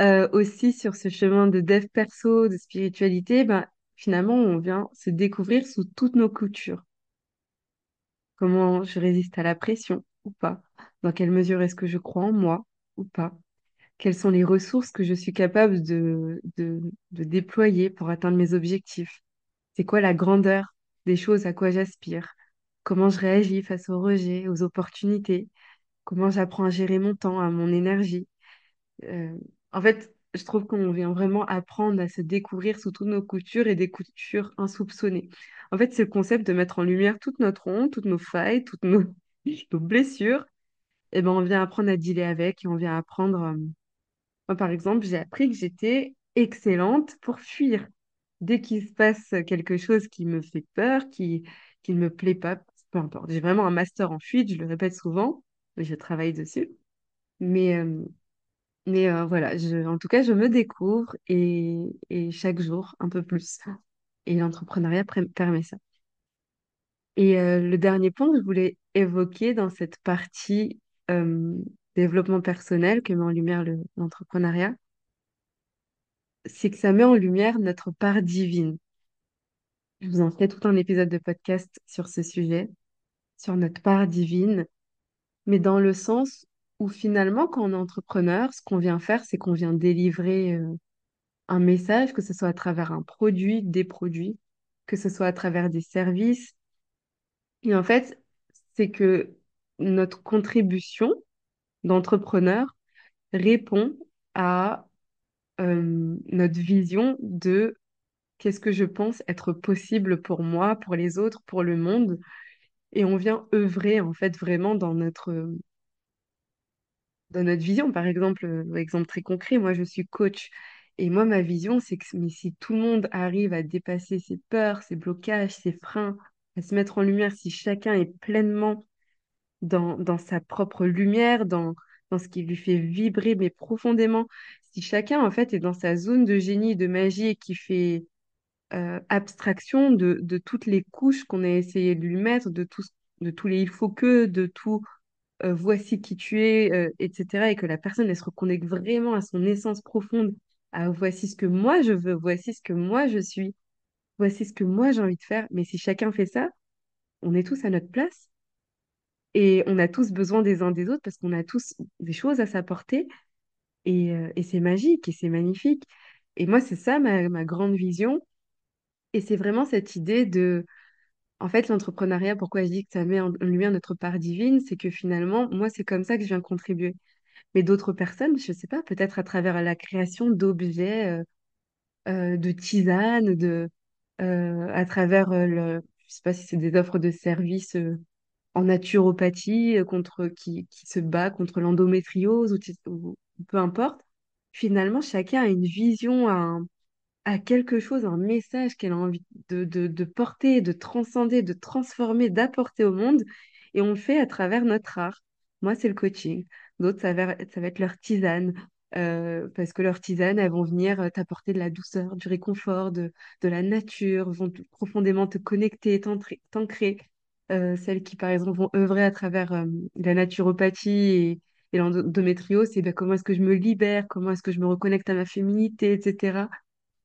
Euh, aussi, sur ce chemin de dev perso, de spiritualité, ben, finalement, on vient se découvrir sous toutes nos coutures. Comment je résiste à la pression ou pas? Dans quelle mesure est-ce que je crois en moi ou pas? Quelles sont les ressources que je suis capable de, de, déployer pour atteindre mes objectifs? C'est quoi la grandeur des choses à quoi j'aspire? Comment je réagis face aux rejets, aux opportunités? Comment j'apprends à gérer mon temps, à mon énergie? Euh, en fait, je trouve qu'on vient vraiment apprendre à se découvrir sous toutes nos coutures et des coutures insoupçonnées. En fait, c'est le concept de mettre en lumière toute notre honte, toutes nos failles, toutes nos, blessures. Et ben, on vient apprendre à dealer avec et on vient apprendre. euh, Moi, par exemple, j'ai appris que j'étais excellente pour fuir. Dès qu'il se passe quelque chose qui me fait peur, qui, qui ne me plaît pas, peu importe. J'ai vraiment un master en fuite, je le répète souvent, et je travaille dessus. Mais, euh, mais euh, voilà, je, en tout cas, je me découvre et, et chaque jour un peu plus. Et l'entrepreneuriat permet ça. Et euh, le dernier point que je voulais évoquer dans cette partie euh, développement personnel que met en lumière le- l'entrepreneuriat, c'est que ça met en lumière notre part divine. Je vous en ferai tout un épisode de podcast sur ce sujet, sur notre part divine, mais dans le sens où finalement, quand on est entrepreneur, ce qu'on vient faire, c'est qu'on vient délivrer euh, un message, que ce soit à travers un produit, des produits, que ce soit à travers des services. Et en fait, c'est que notre contribution d'entrepreneur répond à euh, notre vision de qu'est-ce que je pense être possible pour moi, pour les autres, pour le monde. Et on vient œuvrer en fait vraiment dans notre, dans notre vision. Par exemple, euh, exemple très concret, moi je suis coach. Et moi, ma vision, c'est que mais si tout le monde arrive à dépasser ses peurs, ses blocages, ses freins, à se mettre en lumière, si chacun est pleinement dans, dans sa propre lumière, dans, dans ce qui lui fait vibrer, mais profondément, si chacun, en fait, est dans sa zone de génie, de magie et qui fait euh, abstraction de, de toutes les couches qu'on a essayé de lui mettre, de, tout, de tous les il faut que, de tout euh, voici qui tu es, euh, etc. Et que la personne, elle se reconnecte vraiment à son essence profonde, à voici ce que moi je veux, voici ce que moi je suis, voici ce que moi j'ai envie de faire. Mais si chacun fait ça, on est tous à notre place et on a tous besoin des uns des autres parce qu'on a tous des choses à s'apporter et, euh, et c'est magique et c'est magnifique. Et moi, c'est ça ma, ma grande vision. Et c'est vraiment cette idée de En fait, l'entrepreneuriat, pourquoi je dis que ça met en lumière notre part divine, c'est que finalement, moi, c'est comme ça que je viens contribuer. Mais d'autres personnes, je sais pas, peut-être à travers la création d'objets, euh, euh, de tisanes, de, euh, à travers le, je sais pas si c'est des offres de services en naturopathie contre qui, qui se bat contre l'endométriose ou, ou peu importe. Finalement, chacun a une vision, à quelque chose, un message qu'elle a envie de, de, de porter, de transcender, de transformer, d'apporter au monde. Et on le fait à travers notre art. Moi, c'est le coaching. D'autres, ça va, ça va être leur tisane. euh, parce que leurs tisanes, elles vont venir euh, t'apporter de la douceur, du réconfort, de, de la nature, vont profondément te connecter, t'ancrer. Euh, celles qui, par exemple, vont œuvrer à travers la naturopathie et, et l'endométriose, c'est ben, comment est-ce que je me libère, comment est-ce que je me reconnecte à ma féminité, etc.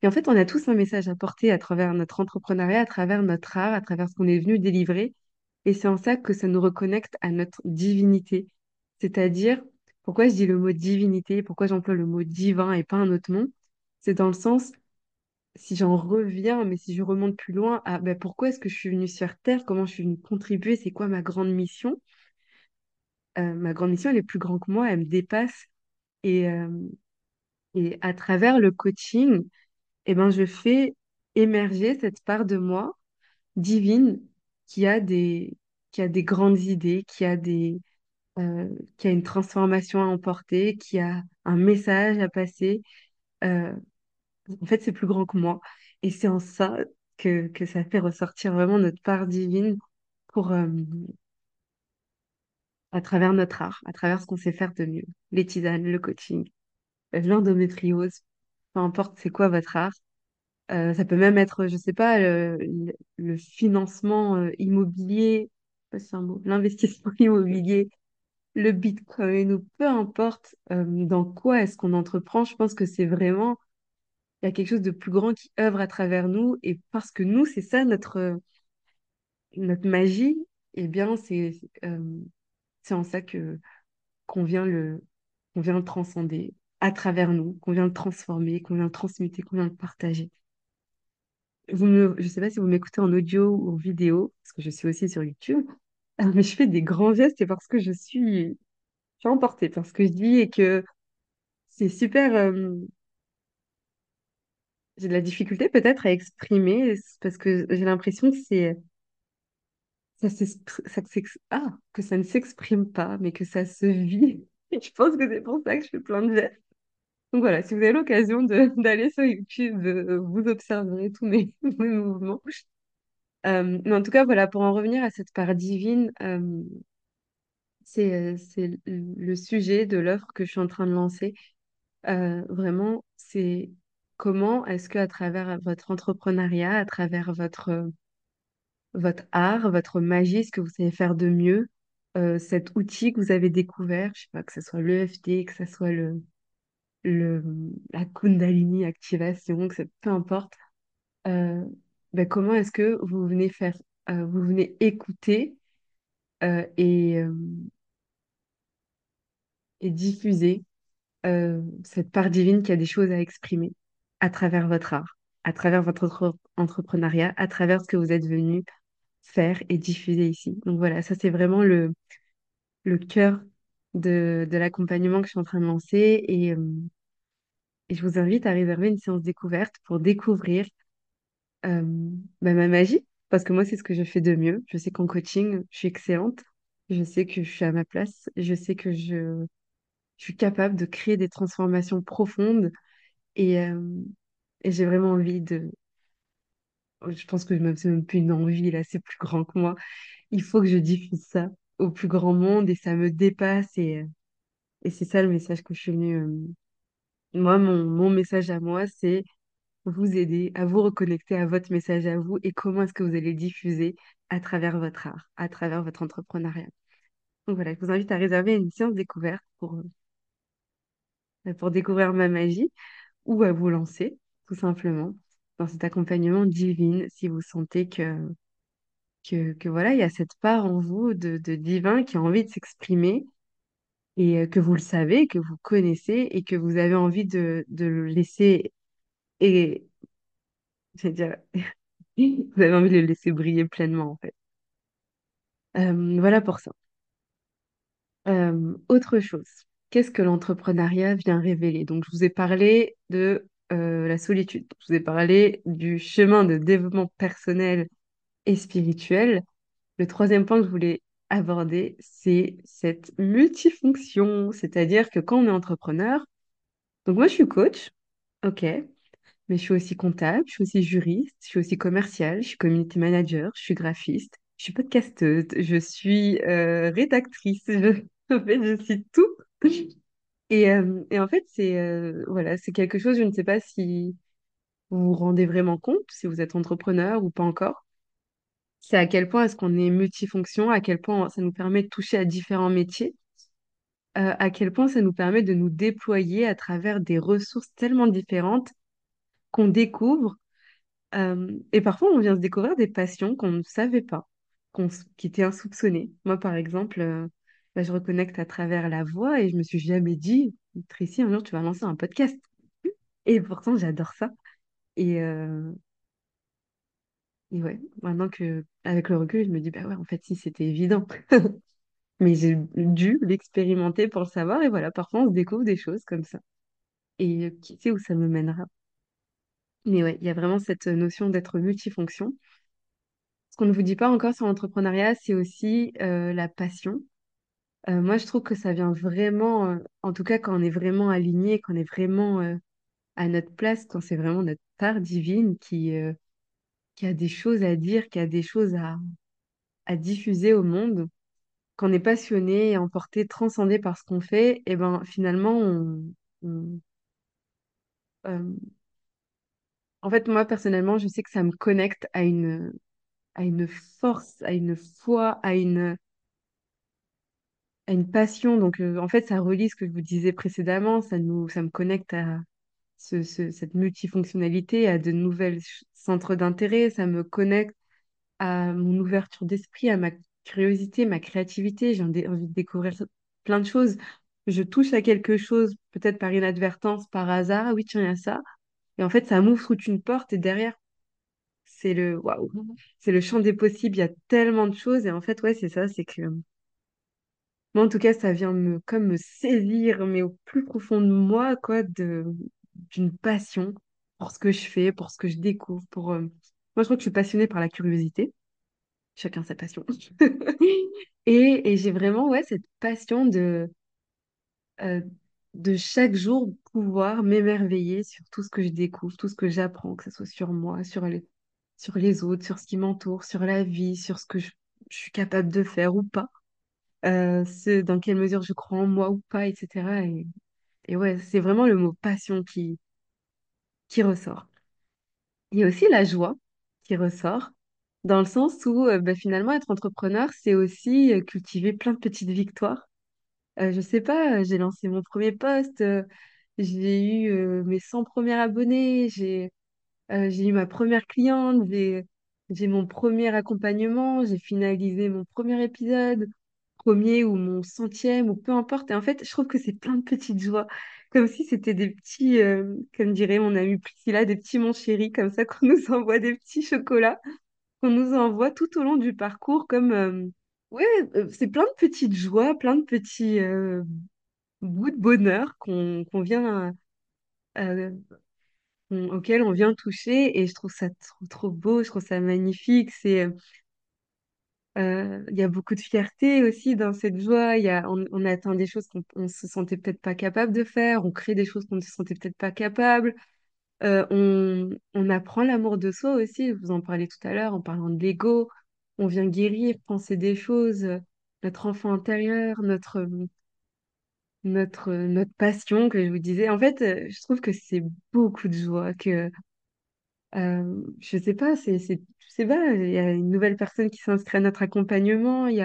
Et en fait, on a tous un message à porter à travers notre entrepreneuriat, à travers notre art, à travers ce qu'on est venu délivrer. Et c'est en ça que ça nous reconnecte à notre divinité. C'est-à-dire, pourquoi je dis le mot divinité, pourquoi j'emploie le mot divin et pas un autre nom, c'est dans le sens, si j'en reviens, mais si je remonte plus loin, à ben, pourquoi est-ce que je suis venue sur Terre, comment je suis venue contribuer, c'est quoi ma grande mission? Euh, ma grande mission, elle est plus grande que moi, elle me dépasse. Et, euh, et à travers le coaching, eh ben, je fais émerger cette part de moi divine qui a des, qui a des grandes idées, qui a des, euh, qui a une transformation à emporter, qui a un message à passer. Euh, en fait, c'est plus grand que moi. Et c'est en ça que, que ça fait ressortir vraiment notre part divine pour, euh, à travers notre art, à travers ce qu'on sait faire de mieux. Les tisanes, le coaching, l'endométriose, peu importe c'est quoi votre art Euh, ça peut même être, je sais pas, le, financement euh, immobilier, l'investissement immobilier, le Bitcoin ou peu importe euh, dans quoi est-ce qu'on entreprend. Je pense que c'est vraiment, il y a quelque chose de plus grand qui œuvre à travers nous et parce que nous, c'est ça notre, notre magie, eh bien, c'est en ça qu'on vient vient le transcender à travers nous, qu'on vient le transformer, qu'on vient le transmuter, qu'on vient le partager. Vous je sais pas si vous m'écoutez en audio ou en vidéo, parce que je suis aussi sur YouTube, mais je fais des grands gestes et parce que je suis, je suis emportée par ce que je dis et que c'est super. euh, j'ai de la difficulté peut-être à exprimer parce que j'ai l'impression que c'est ça ça ah, que ça ne s'exprime pas, mais que ça se vit. Et je pense que c'est pour ça que je fais plein de gestes. Donc voilà, si vous avez l'occasion d'aller sur YouTube, euh, vous observerez tous mes, mes mouvements. Euh, mais en tout cas, voilà, pour en revenir à cette part divine, euh, c'est, le sujet de l'œuvre que je suis en train de lancer. Vraiment, c'est comment est-ce que à travers votre entrepreneuriat, à travers votre, votre art, votre magie, ce que vous savez faire de mieux, cet outil que vous avez découvert, je sais pas, que ce soit l'EFT, que ce soit le, le, la Kundalini activation, que peu importe, euh, ben, comment est-ce que vous venez faire, euh, vous venez écouter euh, et, euh, et diffuser cette part divine qui a des choses à exprimer à travers votre art, à travers votre entre- entrepreneuriat, à travers ce que vous êtes venu faire et diffuser ici. Donc voilà, ça c'est vraiment le, le cœur de, de l'accompagnement que je suis en train de lancer et, euh, et je vous invite à réserver une séance découverte pour découvrir euh, bah, ma magie, parce que moi c'est ce que je fais de mieux. Je sais qu'en coaching, je suis excellente, je sais que je suis à ma place, je sais que je, je suis capable de créer des transformations profondes Et, euh, et j'ai vraiment envie de... Je pense que c'est même plus une envie, là, c'est plus grand que moi. Il faut que je diffuse ça au plus grand monde et ça me dépasse. Et, euh, et c'est ça le message que je suis venue... euh, Moi, mon, mon message à moi, c'est vous aider à vous reconnecter à votre message à vous et comment est-ce que vous allez le diffuser à travers votre art, à travers votre entrepreneuriat. Donc voilà, je vous invite à réserver une séance découverte pour, euh, pour découvrir ma magie ou à vous lancer, tout simplement, dans cet accompagnement divin si vous sentez que, que, que voilà, il y a cette part en vous de, de divin qui a envie de s'exprimer et euh, que vous le savez, que vous connaissez et que vous avez envie de, de le laisser et, dire, Vous avez envie de le laisser briller pleinement, en fait. Euh, voilà pour ça. Euh, autre chose, qu'est-ce que l'entrepreneuriat vient révéler? Donc, je vous ai parlé de la solitude, je vous ai parlé du chemin de développement personnel et spirituel. Le troisième point que je voulais aborder, c'est cette multifonction, c'est-à-dire que quand on est entrepreneur, donc moi je suis coach, ok, mais je suis aussi comptable, je suis aussi juriste, je suis aussi commercial, je suis community manager, je suis graphiste, je suis podcasteuse, je suis euh, rédactrice, je, en fait, je suis tout. Et, euh, et en fait, c'est euh, voilà, c'est quelque chose, je ne sais pas si vous vous rendez vraiment compte, si vous êtes entrepreneur ou pas encore. C'est à quel point est-ce qu'on est multifonction, à quel point ça nous permet de toucher à différents métiers, euh, à quel point ça nous permet de nous déployer à travers des ressources tellement différentes qu'on découvre. euh, et parfois, on vient se découvrir des passions qu'on ne savait pas, qui étaient insoupçonnées. Moi, par exemple, euh, bah, je reconnecte à travers la voix et je me suis jamais dit, Tracy, un jour, tu vas lancer un podcast. Et pourtant, j'adore ça. Et, et ouais, maintenant que, avec le recul, je me dis, bah ouais, en fait, si, c'était évident. Mais j'ai dû l'expérimenter pour le savoir. Et voilà, parfois, on se découvre des choses comme ça. Et euh, qui sait où ça me mènera? Mais ouais, il y a vraiment cette notion d'être multifonction. Ce qu'on ne vous dit pas encore sur l'entrepreneuriat, c'est aussi euh, la passion. Euh, moi, je trouve que ça vient vraiment, en tout cas, quand on est vraiment aligné, quand on est vraiment à notre place, quand c'est vraiment notre part divine qui, qui a des choses à dire, qui a des choses à, à diffuser au monde. Quand on est passionné, emporté, transcendé par ce qu'on fait, et ben finalement, euh, en fait, moi personnellement, je sais que ça me connecte à une, à une force, à une foi, à une, à une passion. Donc, euh, en fait, ça relie ce que je vous disais précédemment, ça nous, ça me connecte à ce, ce- cette multifonctionnalité, à de nouvelles centres d'intérêt, ça me connecte à mon ouverture d'esprit, à ma curiosité, ma créativité. J'ai envie de découvrir plein de choses. Je touche à quelque chose, peut-être par inadvertance, par hasard. Ah oui, tiens, il y a ça. Et en fait, ça m'ouvre toute une porte et derrière, c'est le waouh, c'est le champ des possibles. Il y a tellement de choses. Et en fait, ouais, c'est ça, c'est que moi, en tout cas, ça vient me comme me saisir, mais au plus profond de moi, quoi, d'une passion pour ce que je fais, pour ce que je découvre, pour euh, moi, je crois que je suis passionnée par la curiosité. Chacun sa passion. Et, j'ai vraiment ouais, cette passion de, euh, de chaque jour pouvoir m'émerveiller sur tout ce que je découvre, tout ce que j'apprends, que ce soit sur moi, sur les, sur les autres, sur ce qui m'entoure, sur la vie, sur ce que je, suis capable de faire ou pas, euh, dans quelle mesure je crois en moi ou pas, etc. Et, et ouais, c'est vraiment le mot passion qui, qui ressort. Il y a aussi la joie qui ressort, dans le sens où euh, bah, finalement, être entrepreneur, c'est aussi euh, cultiver plein de petites victoires. Euh, je sais pas, euh, j'ai lancé mon premier post, euh, j'ai eu mes 100 premiers abonnés, j'ai j'ai eu ma première cliente, j'ai j'ai mon premier accompagnement, j'ai finalisé mon premier épisode, premier ou mon centième, ou peu importe. Et en fait, je trouve que c'est plein de petites joies, comme si c'était des petits, euh, comme dirait mon amie Priscilla, des petits mon chéri, comme ça qu'on nous envoie des petits chocolats, qu'on nous envoie tout au long du parcours, comme... euh, Ouais, euh, c'est plein de petites joies, plein de petits euh, bouts de bonheur qu'on qu'on vient, auxquels on vient toucher et je trouve ça trop, trop beau, je trouve ça magnifique. C'est, il y a beaucoup de fierté aussi dans cette joie. Y a, on, atteint des choses qu'on on se sentait peut-être pas capable de faire, on crée des choses qu'on ne se sentait peut-être pas capable. Euh, on, on apprend l'amour de soi aussi. Je vous en parlais tout à l'heure en parlant de l'ego. On vient guérir, penser des choses, euh, notre enfant intérieur, notre notre, notre passion que je vous disais. En fait, euh, je trouve que c'est beaucoup de joie, que euh, je sais pas, c'est, je sais pas, il y a une nouvelle personne qui s'inscrit à notre accompagnement, il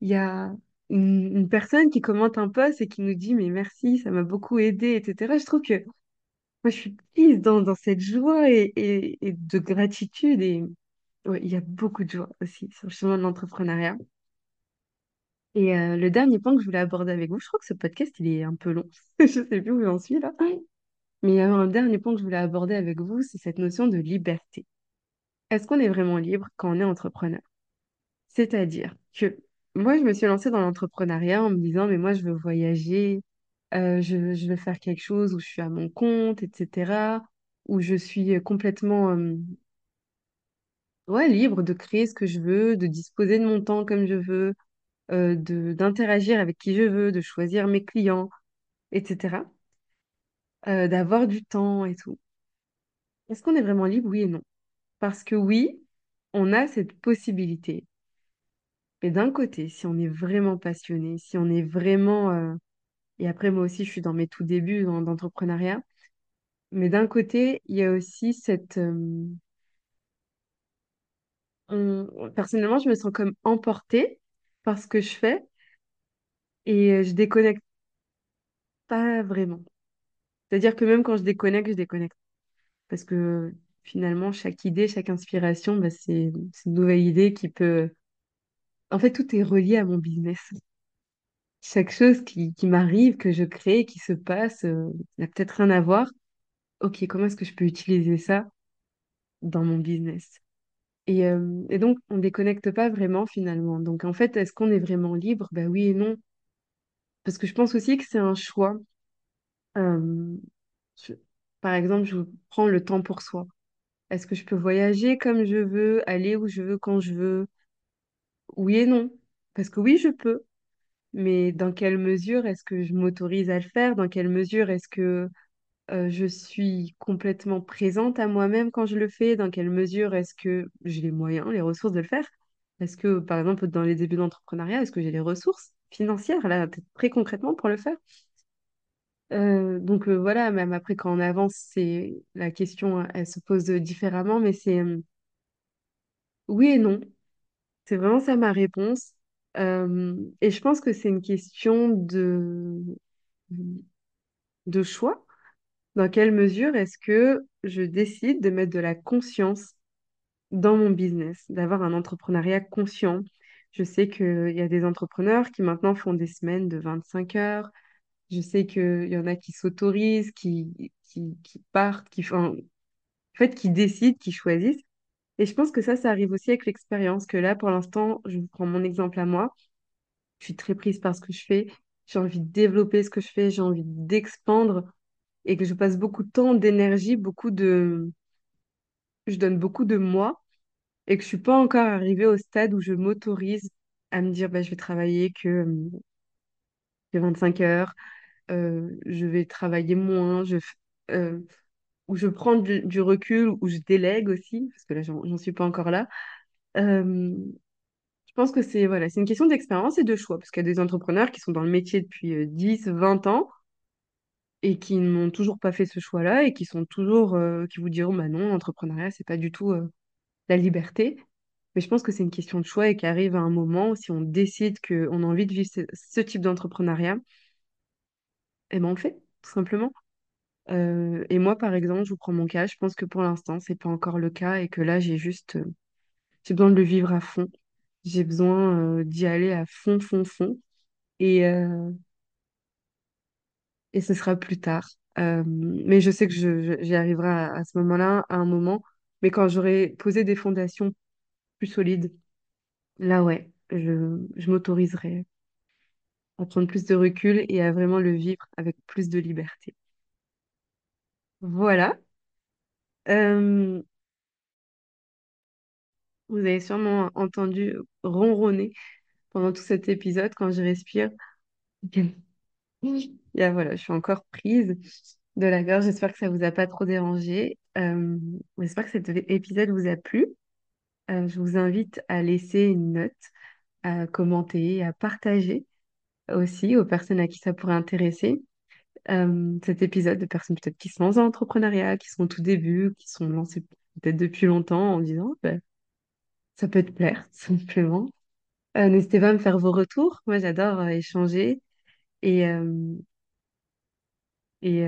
y a, une, personne qui commente un post et qui nous dit mais merci, ça m'a beaucoup aidé, etc. Je trouve que moi je suis prise dans, cette joie et de gratitude et ouais, il y a beaucoup de joie aussi sur le chemin de l'entrepreneuriat. Et euh, le dernier point que je voulais aborder avec vous, je crois que ce podcast il est un peu long, je sais plus où j'en suis là. Mais il y a un dernier point que je voulais aborder avec vous, c'est cette notion de liberté. Est-ce qu'on est vraiment libre quand on est entrepreneur? C'est-à-dire que moi, je me suis lancée dans l'entrepreneuriat en me disant, mais moi, je veux voyager, euh, je, veux faire quelque chose où je suis à mon compte, etc., où je suis complètement euh, libre de créer ce que je veux, de disposer de mon temps comme je veux, euh, d'interagir avec qui je veux, de choisir mes clients, etc., d'avoir du temps et tout. Est-ce qu'on est vraiment libre? Oui et non. Parce que oui, on a cette possibilité. Mais d'un côté, si on est vraiment passionné, si on est vraiment... euh, Et après, moi aussi, je suis dans mes tout débuts d'entrepreneuriat. Mais d'un côté, il y a aussi cette... euh, on- Personnellement, je me sens comme emportée par ce que je fais et euh, je déconnecte pas vraiment. C'est-à-dire que même quand je déconnecte, je déconnecte. Parce que finalement, chaque idée, chaque inspiration, bah, c'est une nouvelle idée qui peut... En fait, tout est relié à mon business. Chaque chose qui, qui m'arrive, que je crée, qui se passe, euh, n'a peut-être rien à voir. Ok, comment est-ce que je peux utiliser ça dans mon business? Et, euh, et donc, on déconnecte pas vraiment finalement. Donc, en fait, est-ce qu'on est vraiment libre? Ben oui et non. Parce que je pense aussi que c'est un choix. Euh, par exemple, je prends le temps pour soi. Est-ce que je peux voyager comme je veux, aller où je veux, quand je veux? Oui et non. Parce que oui, je peux. Mais dans quelle mesure est-ce que je m'autorise à le faire? Dans quelle mesure est-ce que euh, je suis complètement présente à moi-même quand je le fais? Dans quelle mesure est-ce que j'ai les moyens, les ressources de le faire? Est-ce que, par exemple, dans les débuts d'entrepreneuriat, est-ce que j'ai les ressources financières, là, très concrètement, pour le faire? Euh, donc euh, voilà, même après, quand on avance, c'est la question, elle se pose différemment, mais c'est oui et non. C'est vraiment ça ma réponse. Et je pense que c'est une question de, de choix. Dans quelle mesure est-ce que je décide de mettre de la conscience dans mon business, d'avoir un entrepreneuriat conscient? Je sais qu'il y a des entrepreneurs qui maintenant font des semaines de 25 heures. Je sais qu'il y en a qui s'autorisent, qui, qui, qui partent, qui en fait, qui décident, qui choisissent. Et je pense que ça, ça arrive aussi avec l'expérience, que là, pour l'instant, je prends mon exemple à moi. Je suis très prise par ce que je fais. J'ai envie de développer ce que je fais. J'ai envie d'expandre et que je passe beaucoup de temps, d'énergie, beaucoup de... Je donne beaucoup de moi et que je suis pas encore arrivée au stade où je m'autorise à me dire, bah, je vais travailler que, euh, que 25 heures, je vais travailler moins, je, euh, où je prends du, recul, où je délègue aussi, parce que là, j'en suis pas encore là. Euh, je pense que c'est voilà, une question d'expérience et de choix, parce qu'il y a des entrepreneurs qui sont dans le métier depuis euh, 10, 20 ans et qui n'ont toujours pas fait ce choix-là et qui sont toujours, euh, qui vous diront, bah non, l'entrepreneuriat, c'est pas du tout euh, la liberté. Mais je pense que c'est une question de choix et qu'arrive à un moment où si on décide qu'on a envie de vivre ce type d'entrepreneuriat, eh ben on fait, tout simplement. Euh, et moi, par exemple, je vous prends mon cas, je pense que pour l'instant, c'est pas encore le cas et que là, j'ai juste, euh, j'ai besoin de le vivre à fond. J'ai besoin, euh, d'y aller à fond, fond, fond. Et, et ce sera plus tard. Mais je sais que je- j'y arriverai à, à ce moment-là, à un moment. Mais quand j'aurai posé des fondations plus solides, là, ouais, je, je m'autoriserai à prendre plus de recul et à vraiment le vivre avec plus de liberté. Voilà. Euh, vous avez sûrement entendu ronronner pendant tout cet épisode quand je respire. Voilà, je suis encore prise de la gorge. J'espère que ça vous a pas trop dérangé. Euh, j'espère que cet épisode vous a plu. Euh, je vous invite à laisser une note, à commenter, à partager aussi aux personnes à qui ça pourrait intéresser. euh, cet épisode de personnes peut-être qui se lancent dans l'entrepreneuriat, qui sont au tout début, qui sont lancées peut-être depuis longtemps en disant ben, ça peut te plaire, simplement. Euh, n'hésitez pas à me faire vos retours. Moi, j'adore euh, échanger. Et,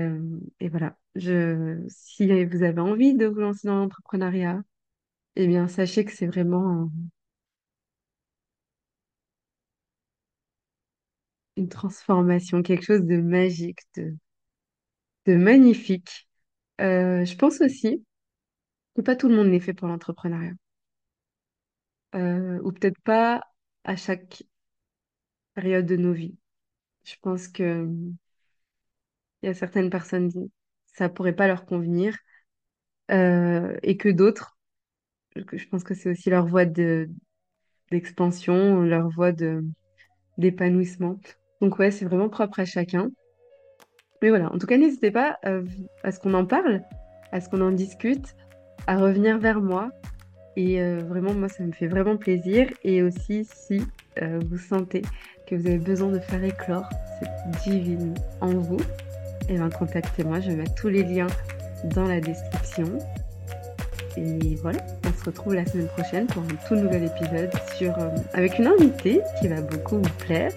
et voilà. Je, si vous avez envie de vous lancer dans l'entrepreneuriat, eh bien, sachez que c'est vraiment une transformation, quelque chose de magique, de, magnifique. Euh, je pense aussi. que pas tout le monde n'est fait pour l'entrepreneuriat. Euh, ou peut-être pas à chaque période de nos vies. Je pense que il y a certaines personnes, ça pourrait pas leur convenir, euh, et que d'autres, je pense que c'est aussi leur voie de d'expansion, leur voie de d'épanouissement. Donc ouais, c'est vraiment propre à chacun. Mais voilà, en tout cas, n'hésitez pas euh, à ce qu'on en parle, à ce qu'on en discute, à revenir vers moi. Et euh, vraiment, moi, ça me fait vraiment plaisir. Et aussi, si euh, vous sentez que vous avez besoin de faire éclore cette divine en vous, et eh bien contactez-moi. Je vais mettre tous les liens dans la description. Et voilà, on se retrouve la semaine prochaine pour un tout nouvel épisode sur, avec une invitée qui va beaucoup vous plaire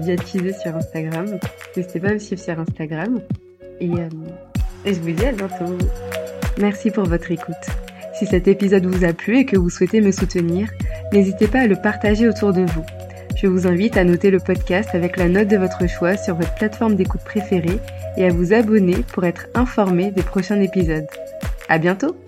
teasé sur Instagram. N'hésitez pas à me suivre sur Instagram. Et, euh, et je vous dis à bientôt. Merci pour votre écoute. Si cet épisode vous a plu et que vous souhaitez me soutenir, n'hésitez pas à le partager autour de vous. Je vous invite à noter le podcast avec la note de votre choix sur votre plateforme d'écoute préférée et à vous abonner pour être informé des prochains épisodes. À bientôt!